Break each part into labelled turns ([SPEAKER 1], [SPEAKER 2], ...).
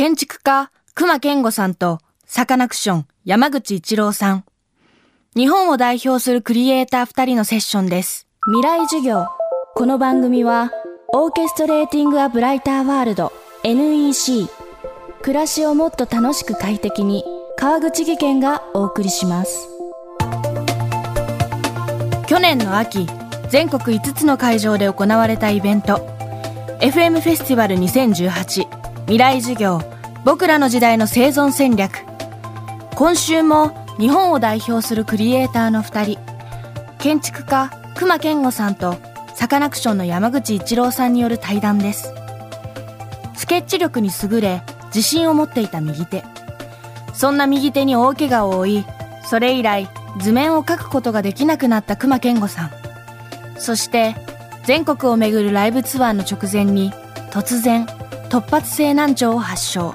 [SPEAKER 1] 建築家熊健吾さんとサカナクション山口一郎さん。日本を代表するクリエイター2人のセッションです。未来授業。この番組はオーケストレーティング・ア・ブライター・ワールド NEC 暮らしをもっと楽しく快適に川口義賢がお送りします。去年の秋全国5つの会場で行われたイベント。FM フェスティバル2018未来授業。僕らの時代の生存戦略。今週も日本を代表するクリエイターの2人建築家熊健吾さんとサカナクションの山口一郎さんによる対談です。スケッチ力に優れ自信を持っていた右手。そんな右手に大怪我を負いそれ以来図面を描くことができなくなった熊健吾さん。そして全国を巡るライブツアーの直前に突然突発性難聴を発症。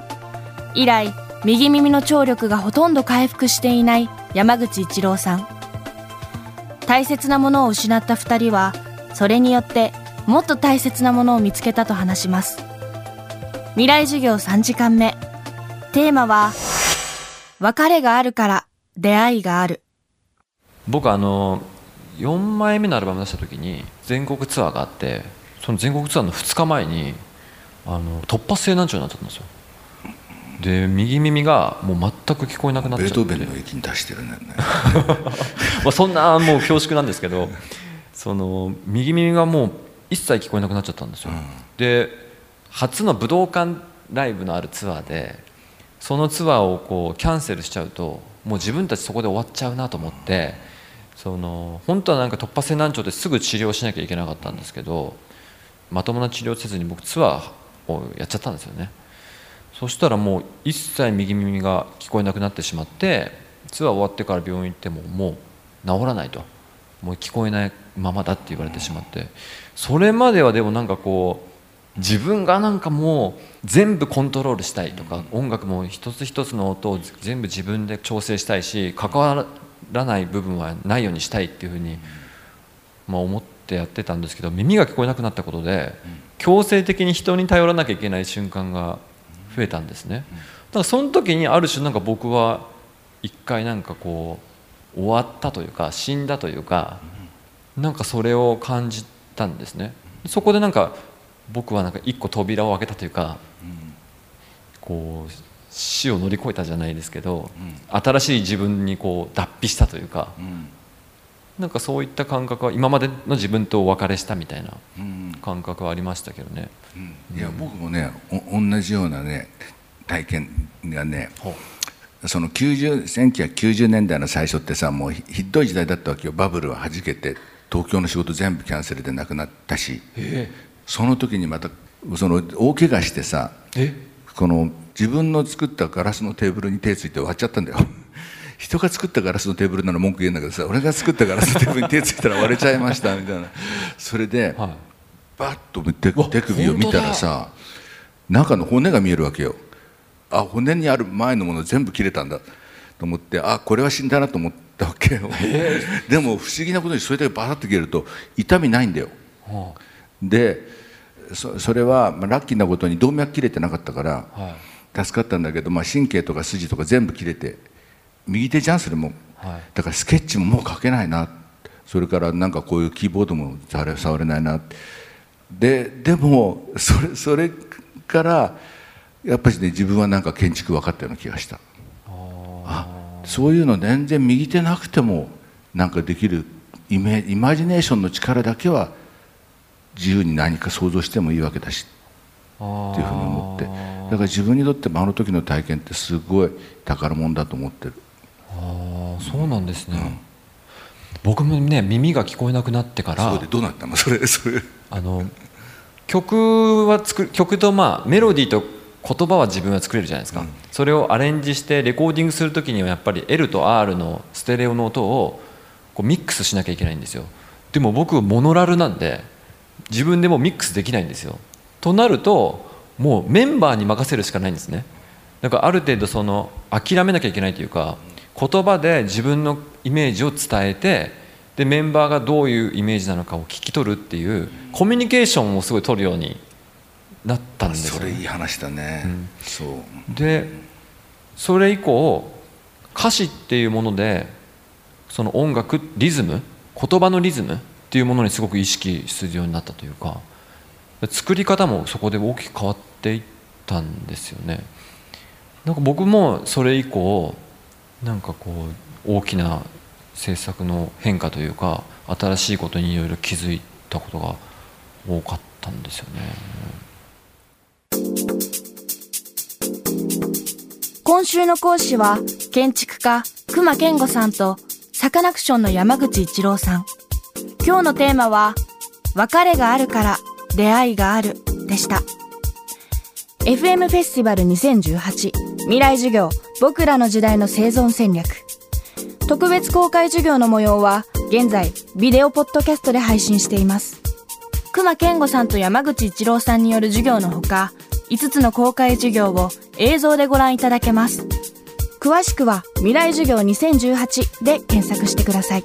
[SPEAKER 1] 以来右耳の聴力がほとんど回復していない山口一郎さん。大切なものを失った2人はそれによってもっと大切なものを見つけたと話します。未来授業3時間目。テーマは別れがあるから出会いがある。
[SPEAKER 2] 僕あの4枚目のアルバム出した時に全国ツアーがあってその全国ツアーの2日前にあの突発性難聴になっちゃったんですよ。で右耳がもう全く聞こえなくなっちゃって。ベ
[SPEAKER 3] ートーベンの域に出してるね。
[SPEAKER 2] まあそんなもう恐縮なんですけどその右耳がもう一切聞こえなくなっちゃったんですよ、うん、で初の武道館ライブのあるツアーでそのツアーをこうキャンセルしちゃうともう自分たちそこで終わっちゃうなと思って、その本当はなんか突発性難聴ですぐ治療しなきゃいけなかったんですけどまともな治療せずに僕ツアーをやっちゃったんですよねそしたらもう一切右耳が聞こえなくなってしまってツアー終わってから病院行ってももう治らないと。もう聞こえないままだって言われてしまって。それまではでもなんかこう自分がなんかもう全部コントロールしたいとか音楽も一つ一つの音を全部自分で調整したいし関わらない部分はないようにしたいっていうふうに、まあ、思ってやってたんですけど耳が聞こえなくなったことで強制的に人に頼らなきゃいけない瞬間が増えたんですね。だからその時にある種なんか僕は一回なんかこう終わったというか死んだというかなんかそれを感じたんですね。そこでなんか僕はなんか一個扉を開けたというかこう死を乗り越えたじゃないですけど、うん、新しい自分にこう脱皮したというか、うん、なんかそういった感覚は今までの自分とお別れしたみたいな感覚はありましたけどね、
[SPEAKER 3] うん、いや僕もね同じようなね体験がねその90 1990年代の最初ってさもうひどい時代だったわけよ。バブルははじけて東京の仕事全部キャンセルでなくなったし、その時にまたその大怪我してさこの自分の作ったガラスのテーブルに手ついて割っちゃったんだよ人が作ったガラスのテーブルなら文句言うんだけどさ俺が作ったガラスのテーブルに手ついたら割れちゃいましたみたいな。それで、はい、バッと手手首を見たらさ中の骨が見えるわけよ。あ骨にある前のもの全部切れたんだ。と思ってあこれは死んだなと思ったわけよ。でも不思議なことにそれだけバサッと切れると痛みないんだよ、はあ、でそそれは、まあ、ラッキーなことに動脈切れてなかったから、はい。助かったんだけど、まあ、神経とか筋とか全部切れて右手じゃんそれも、はい、だからスケッチももう描けないな。それからなんかこういうキーボードも触れないな。ででもそれそれからやっぱりね自分はなんか建築分かったような気がした。あそういうの全然右手なくてもなんかできるイメイマジネーションの力だけは自由に何か想像してもいいわけだしっていうふうに思って。だから自分にとってもあの時の体験ってすごい宝物だと思ってる
[SPEAKER 2] ああそうなんですね、うん、僕もね耳が聞こえなくなってから
[SPEAKER 3] それでどうなったの？それそれ。
[SPEAKER 2] あの曲は作曲とまあメロディーと言葉は自分は作れるじゃないですか、うん、それをアレンジしてレコーディングする時にはやっぱり L と R のステレオの音をこうミックスしなきゃいけないんですよ。でも僕モノラルなんで自分でもミックスできないんですよ。となるともうメンバーに任せるしかないんですね。だからある程度その諦めなきゃいけないというか言葉で自分のイメージを伝えてでメンバーがどういうイメージなのかを聞き取るっていうコミュニケーションをすごい取るようになったんですよ、
[SPEAKER 3] それいい話だね、
[SPEAKER 2] うん。
[SPEAKER 3] そう。
[SPEAKER 2] でそれ以降歌詞っていうものでその音楽リズム言葉のリズムっていうものにすごく意識するようになったというか作り方もそこで大きく変わっていったんですよね。なんか僕もそれ以降なんかこう大きな制作の変化というか新しいことにいろいろ気づいたことが多かったんですよね。
[SPEAKER 1] 今週の講師は建築家熊健吾さんとサカナクションの山口一郎さん。今日のテーマは別れがあるから出会いがあるでした。FM フェスティバル2018未来授業。僕らの時代の生存戦略。特別公開授業の模様は現在ビデオポッドキャストで配信しています。熊健吾さんと山口一郎さんによる授業のほか5つの公開授業を映像でご覧いただけます。詳しくは未来授業2018で検索してください。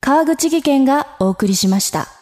[SPEAKER 1] 川口技研がお送りしました。